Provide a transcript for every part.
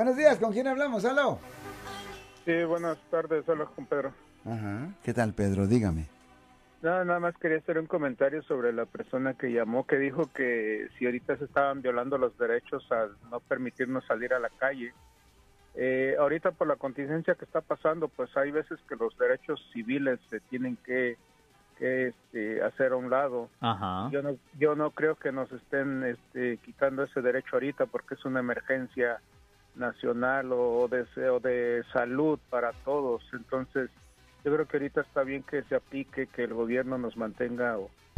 Buenos días, ¿con quién hablamos? ¿Aló? Sí, buenas tardes, hola con Pedro. Ajá. ¿Qué tal, Pedro? Dígame. Nada, nada más quería hacer un comentario sobre la persona que llamó, que dijo que si ahorita se estaban violando los derechos al no permitirnos salir a la calle. Eh, ahorita por la contingencia que está pasando, pues hay veces que los derechos civiles se tienen que, que este, hacer a un lado. Ajá. Yo no, yo no creo que nos estén este, quitando ese derecho ahorita porque es una emergencia nacional o de, de salud para todos. Entonces, yo creo que ahorita está bien que se aplique, que el gobierno nos mantenga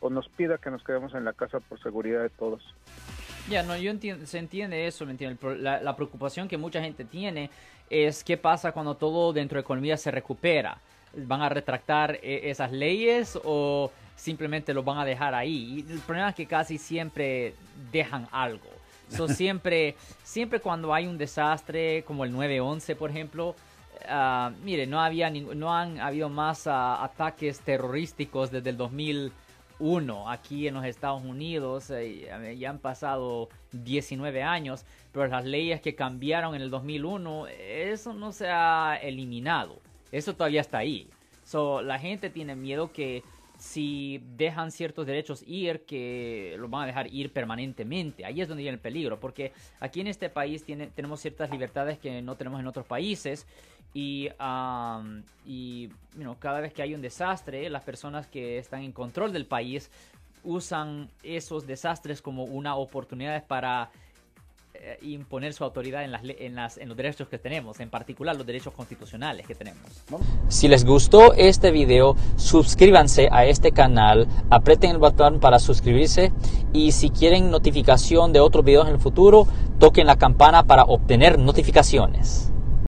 O nos pida que nos quedemos en la casa por seguridad de todos. Ya, no, yo entiendo, se entiende eso, ¿me entiende? El pro- La, la preocupación que mucha gente tiene es qué pasa cuando todo dentro de economía se recupera. ¿Van a retractar eh, esas leyes o simplemente lo van a dejar ahí? Y el problema es que casi siempre dejan algo. So, siempre, siempre cuando hay un desastre como el 9-11, por ejemplo, ah, mire, no, no han habido más ah, ataques terrorísticos desde el 2001 aquí en los Estados Unidos. eh, ya han pasado 19 años, pero las leyes que cambiaron en el 2001, eso no se ha eliminado. Eso todavía está ahí. So, la gente tiene miedo que si dejan ciertos derechos ir, que los van a dejar ir permanentemente. Ahí es donde viene el peligro, porque aquí en este país tiene, tenemos ciertas libertades que no tenemos en otros países. Y, um, y cada vez que hay un desastre, las personas que están en control del país usan esos desastres como una oportunidad para imponer su autoridad en, las, en, las, en los derechos que tenemos, en particular los derechos constitucionales que tenemos. Si les gustó este video, suscríbanse a este canal, aprieten el botón para suscribirse y si quieren notificación de otros videos en el futuro, toquen la campana para obtener notificaciones.